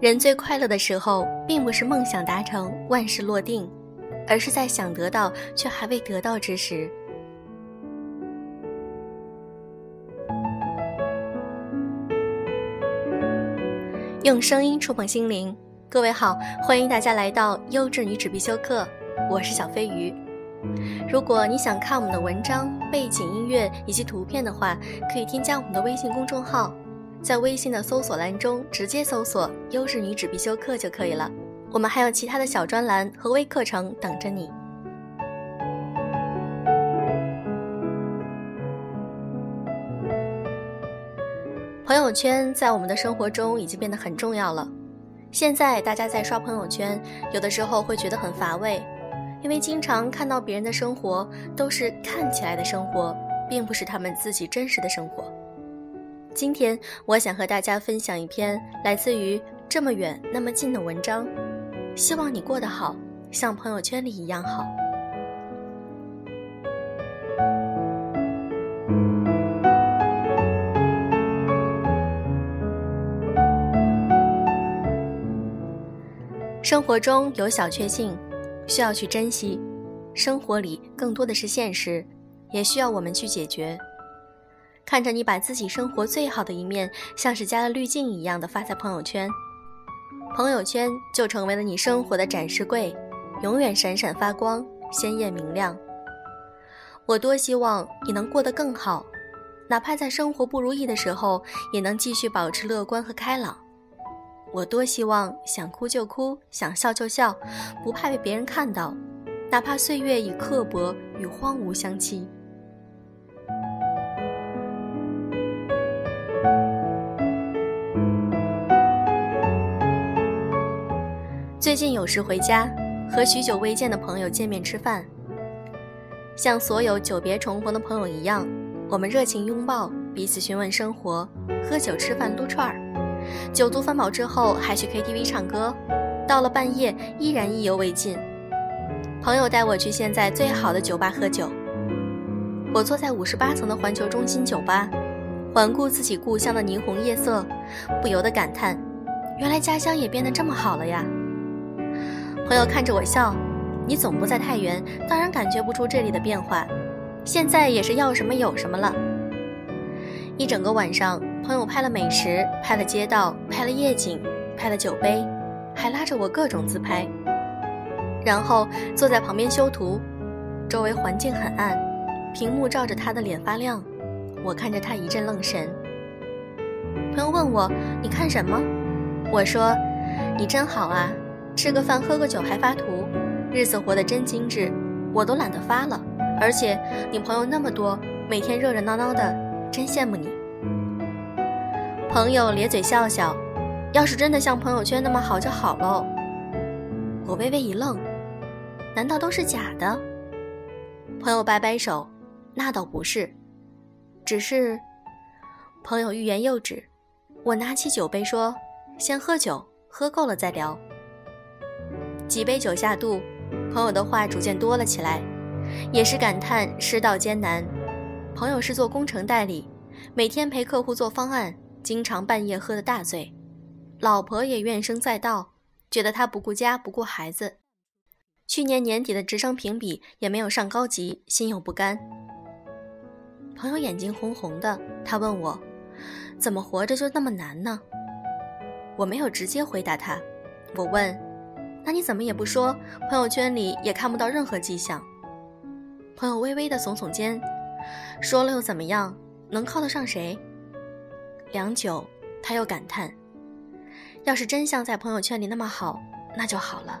人最快乐的时候，并不是梦想达成、万事落定，而是在想得到却还未得到之时。用声音触碰心灵，各位好，欢迎大家来到优质女子必修课，我是小飞鱼。如果你想看我们的文章、背景音乐以及图片的话，可以添加我们的微信公众号。在微信的搜索栏中直接搜索“优质女子必修课”就可以了。我们还有其他的小专栏和微课程等着你。朋友圈在我们的生活中已经变得很重要了。现在大家在刷朋友圈，有的时候会觉得很乏味，因为经常看到别人的生活都是看起来的生活，并不是他们自己真实的生活。今天我想和大家分享一篇来自于这么远那么近的文章，希望你过得好，像朋友圈里一样好。生活中有小确幸，需要去珍惜；生活里更多的是现实，也需要我们去解决。看着你把自己生活最好的一面，像是加了滤镜一样的发在朋友圈，朋友圈就成为了你生活的展示柜，永远闪闪发光，鲜艳明亮。我多希望你能过得更好，哪怕在生活不如意的时候，也能继续保持乐观和开朗。我多希望想哭就哭，想笑就笑，不怕被别人看到，哪怕岁月以刻薄与荒芜相欺。最近有时回家，和许久未见的朋友见面吃饭，像所有久别重逢的朋友一样，我们热情拥抱，彼此询问生活，喝酒吃饭撸串儿，酒足饭饱之后还去 KTV 唱歌，到了半夜依然意犹未尽。朋友带我去现在最好的酒吧喝酒，我坐在五十八层的环球中心酒吧，环顾自己故乡的霓虹夜色，不由得感叹：原来家乡也变得这么好了呀。朋友看着我笑，你总不在太原，当然感觉不出这里的变化。现在也是要什么有什么了。一整个晚上，朋友拍了美食，拍了街道，拍了夜景，拍了酒杯，还拉着我各种自拍。然后坐在旁边修图，周围环境很暗，屏幕照着他的脸发亮，我看着他一阵愣神。朋友问我：“你看什么？”我说：“你真好啊。”吃个饭喝个酒还发图，日子活得真精致，我都懒得发了。而且你朋友那么多，每天热热闹闹的，真羡慕你。朋友咧嘴笑笑，要是真的像朋友圈那么好就好喽。我微微一愣，难道都是假的？朋友摆摆手，那倒不是，只是……朋友欲言又止，我拿起酒杯说：“先喝酒，喝够了再聊。”几杯酒下肚，朋友的话逐渐多了起来，也是感叹世道艰难。朋友是做工程代理，每天陪客户做方案，经常半夜喝得大醉，老婆也怨声载道，觉得他不顾家不顾孩子。去年年底的职称评比也没有上高级，心有不甘。朋友眼睛红红的，他问我，怎么活着就那么难呢？我没有直接回答他，我问。那你怎么也不说？朋友圈里也看不到任何迹象。朋友微微的耸耸肩，说了又怎么样？能靠得上谁？良久，他又感叹：“要是真像在朋友圈里那么好，那就好了。”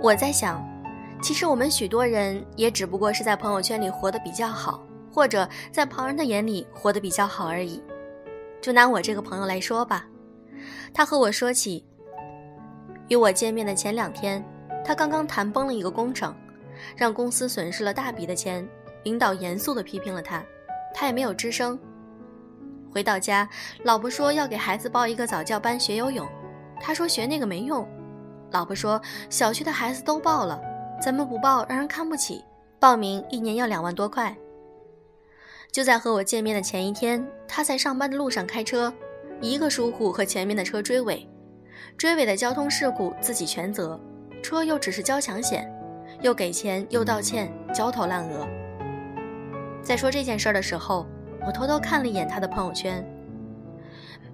我在想。其实我们许多人也只不过是在朋友圈里活得比较好，或者在旁人的眼里活得比较好而已。就拿我这个朋友来说吧，他和我说起，与我见面的前两天，他刚刚谈崩了一个工程，让公司损失了大笔的钱，领导严肃地批评了他，他也没有吱声。回到家，老婆说要给孩子报一个早教班学游泳，他说学那个没用，老婆说小区的孩子都报了。咱们不报让人看不起，报名一年要两万多块。就在和我见面的前一天，他在上班的路上开车，一个疏忽和前面的车追尾，追尾的交通事故自己全责，车又只是交强险，又给钱又道歉，焦头烂额。在说这件事的时候，我偷偷看了一眼他的朋友圈。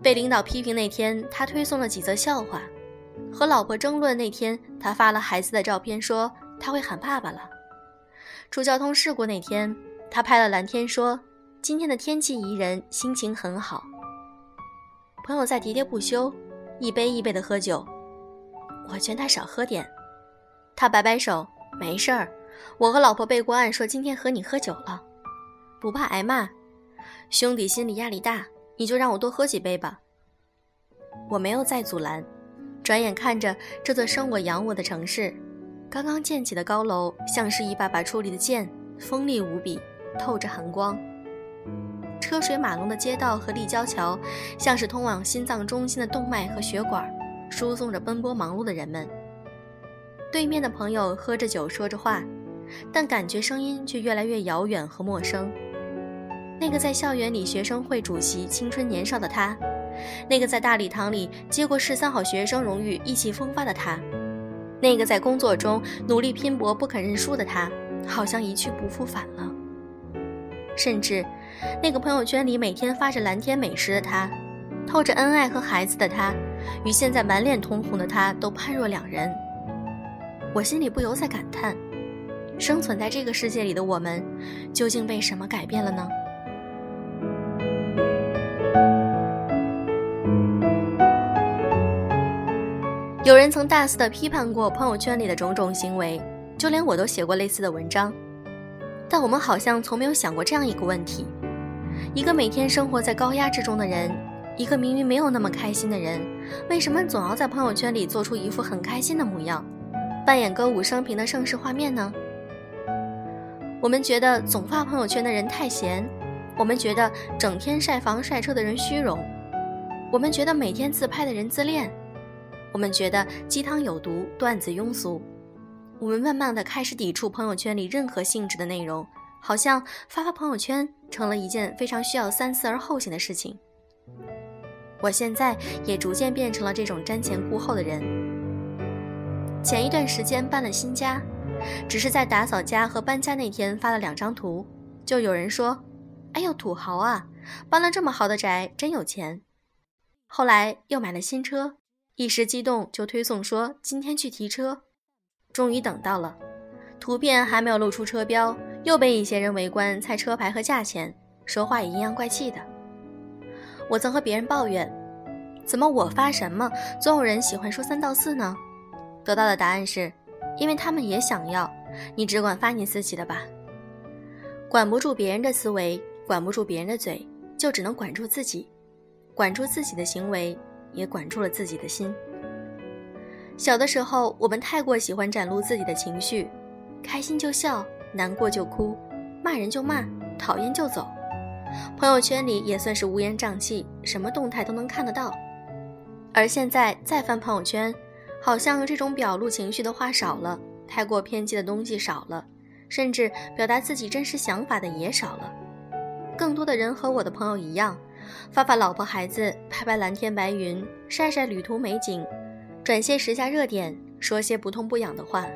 被领导批评那天，他推送了几则笑话；和老婆争论那天，他发了孩子的照片，说他会喊爸爸了。出交通事故那天，他拍了蓝天，说。今天的天气宜人，心情很好。朋友在喋喋不休，一杯一杯的喝酒，我劝他少喝点。他摆摆手，没事儿。我和老婆背过案，说今天和你喝酒了，不怕挨骂。兄弟心里压力大，你就让我多喝几杯吧。我没有再阻拦，转眼看着这座生我养我的城市，刚刚建起的高楼像是一把把矗立的剑，锋利无比，透着寒光。车水马龙的街道和立交桥，像是通往心脏中心的动脉和血管，输送着奔波忙碌的人们。对面的朋友喝着酒说着话，但感觉声音却越来越遥远和陌生。那个在校园里学生会主席、青春年少的他，那个在大礼堂里接过十三好学生荣誉、意气风发的他，那个在工作中努力拼搏、不肯认输的他，好像一去不复返了。甚至，那个朋友圈里每天发着蓝天美食的他，透着恩爱和孩子的他，与现在满脸通红的他都判若两人。我心里不由在感叹：生存在这个世界里的我们，究竟被什么改变了呢？有人曾大肆的批判过朋友圈里的种种行为，就连我都写过类似的文章。但我们好像从没有想过这样一个问题：一个每天生活在高压之中的人，一个明明没有那么开心的人，为什么总要在朋友圈里做出一副很开心的模样，扮演歌舞升平的盛世画面呢？我们觉得总发朋友圈的人太闲，我们觉得整天晒房晒车的人虚荣，我们觉得每天自拍的人自恋，我们觉得鸡汤有毒，段子庸俗。我们慢慢的开始抵触朋友圈里任何性质的内容，好像发发朋友圈成了一件非常需要三思而后行的事情。我现在也逐渐变成了这种瞻前顾后的人。前一段时间搬了新家，只是在打扫家和搬家那天发了两张图，就有人说：“哎呦，土豪啊，搬了这么好的宅，真有钱。”后来又买了新车，一时激动就推送说今天去提车。终于等到了，图片还没有露出车标，又被一些人围观猜车牌和价钱，说话也阴阳怪气的。我曾和别人抱怨，怎么我发什么，总有人喜欢说三道四呢？得到的答案是，因为他们也想要，你只管发你自己的吧。管不住别人的思维，管不住别人的嘴，就只能管住自己，管住自己的行为，也管住了自己的心。小的时候，我们太过喜欢展露自己的情绪，开心就笑，难过就哭，骂人就骂，讨厌就走。朋友圈里也算是乌烟瘴气，什么动态都能看得到。而现在再翻朋友圈，好像这种表露情绪的话少了，太过偏激的东西少了，甚至表达自己真实想法的也少了。更多的人和我的朋友一样，发发老婆孩子，拍拍蓝天白云，晒晒旅途美景。转些时下热点，说些不痛不痒的话。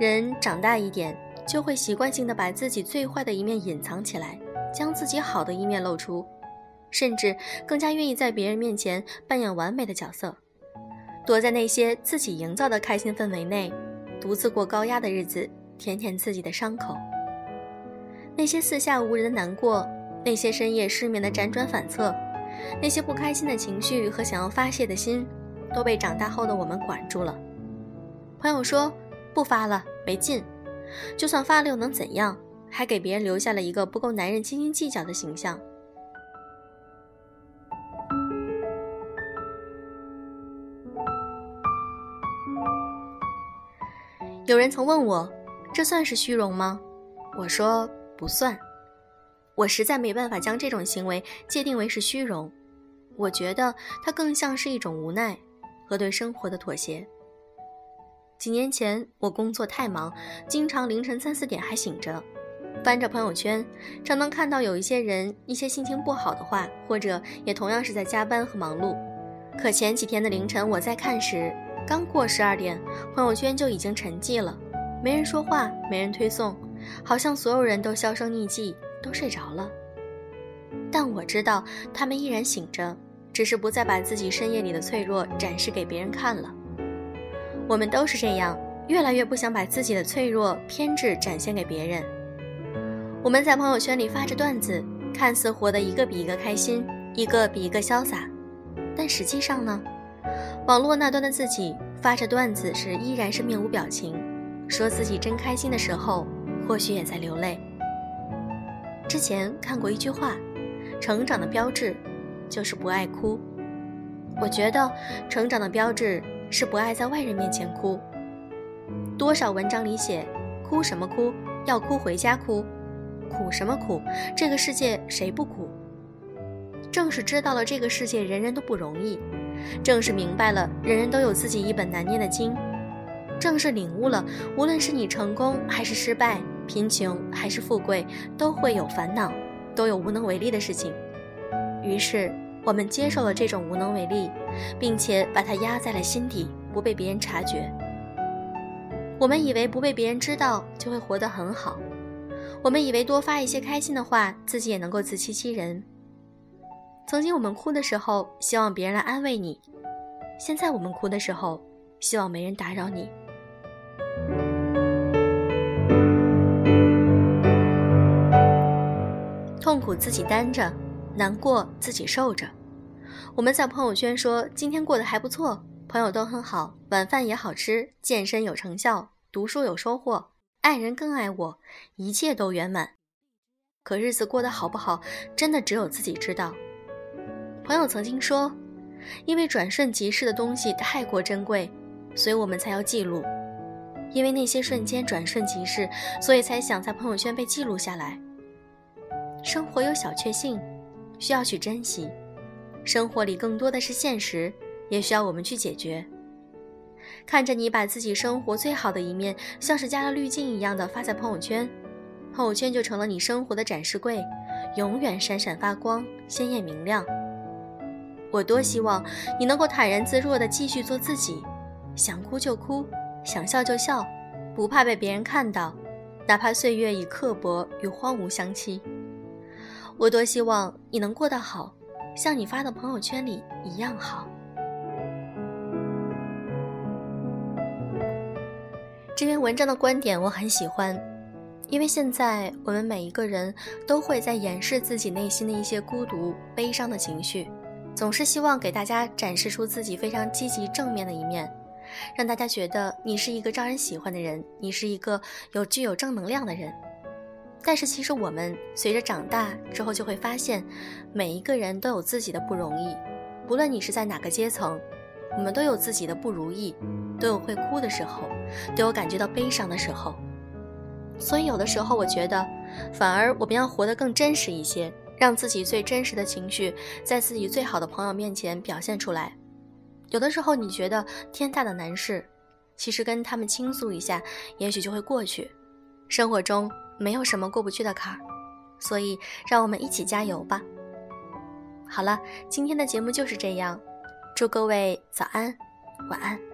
人长大一点，就会习惯性的把自己最坏的一面隐藏起来，将自己好的一面露出，甚至更加愿意在别人面前扮演完美的角色，躲在那些自己营造的开心氛围内，独自过高压的日子，舔舔自己的伤口。那些四下无人的难过，那些深夜失眠的辗转反侧，那些不开心的情绪和想要发泄的心。都被长大后的我们管住了。朋友说不发了，没劲。就算发了又能怎样？还给别人留下了一个不够男人斤斤计较的形象。有人曾问我，这算是虚荣吗？我说不算。我实在没办法将这种行为界定为是虚荣。我觉得它更像是一种无奈。和对生活的妥协。几年前我工作太忙，经常凌晨三四点还醒着，翻着朋友圈，常能看到有一些人一些心情不好的话，或者也同样是在加班和忙碌。可前几天的凌晨我在看时，刚过十二点，朋友圈就已经沉寂了，没人说话，没人推送，好像所有人都销声匿迹，都睡着了。但我知道他们依然醒着，只是不再把自己深夜里的脆弱展示给别人看了。我们都是这样，越来越不想把自己的脆弱、偏执展现给别人。我们在朋友圈里发着段子，看似活得一个比一个开心，一个比一个潇洒，但实际上呢？网络那端的自己发着段子时依然是面无表情，说自己真开心的时候，或许也在流泪。之前看过一句话，成长的标志就是不爱哭。我觉得成长的标志是不爱在外人面前哭。多少文章里写，哭什么哭？要哭回家哭，苦什么苦？这个世界谁不苦？正是知道了这个世界人人都不容易。正是明白了，人人都有自己一本难念的经；正是领悟了，无论是你成功还是失败，贫穷还是富贵，都会有烦恼，都有无能为力的事情。于是，我们接受了这种无能为力，并且把它压在了心底，不被别人察觉。我们以为不被别人知道就会活得很好，我们以为多发一些开心的话，自己也能够自欺欺人。曾经我们哭的时候，希望别人来安慰你；现在我们哭的时候，希望没人打扰你。痛苦自己担着，难过自己受着。我们在朋友圈说今天过得还不错，朋友都很好，晚饭也好吃，健身有成效，读书有收获，爱人更爱我，一切都圆满。可日子过得好不好，真的只有自己知道。朋友曾经说：“因为转瞬即逝的东西太过珍贵，所以我们才要记录。因为那些瞬间转瞬即逝，所以才想在朋友圈被记录下来。生活有小确幸，需要去珍惜；生活里更多的是现实，也需要我们去解决。看着你把自己生活最好的一面，像是加了滤镜一样的发在朋友圈，朋友圈就成了你生活的展示柜，永远闪闪发光，鲜艳明亮。”我多希望你能够坦然自若地继续做自己，想哭就哭，想笑就笑，不怕被别人看到，哪怕岁月以刻薄与荒芜相欺。我多希望你能过得好，像你发的朋友圈里一样好。这篇文章的观点我很喜欢，因为现在我们每一个人都会在掩饰自己内心的一些孤独、悲伤的情绪。总是希望给大家展示出自己非常积极正面的一面，让大家觉得你是一个招人喜欢的人，你是一个有具有正能量的人。但是其实我们随着长大之后就会发现，每一个人都有自己的不容易，不论你是在哪个阶层，我们都有自己的不如意，都有会哭的时候，都有感觉到悲伤的时候。所以有的时候我觉得，反而我们要活得更真实一些。让自己最真实的情绪在自己最好的朋友面前表现出来。有的时候你觉得天大的难事，其实跟他们倾诉一下，也许就会过去。生活中没有什么过不去的坎儿，所以让我们一起加油吧。好了，今天的节目就是这样，祝各位早安，晚安。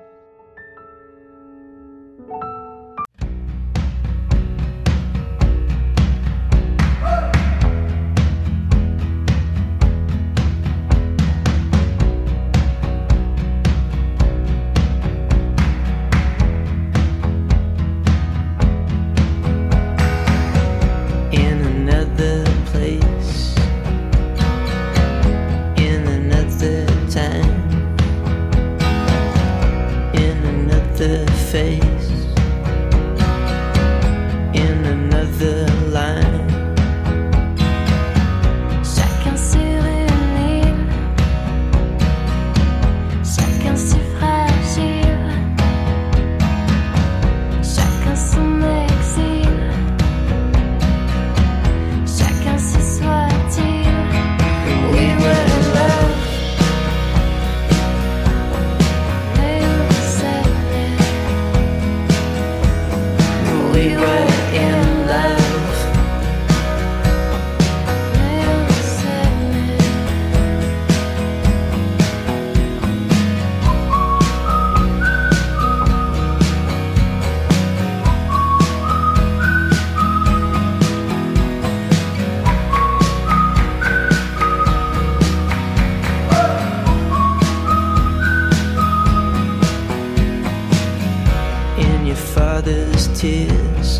mother's tears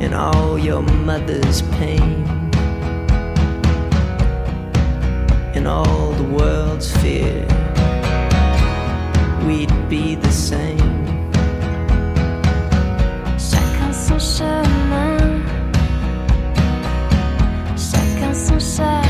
and all your mother's pain and all the world's fear, we'd be the same. Chacun son chemin, chacun son chemin.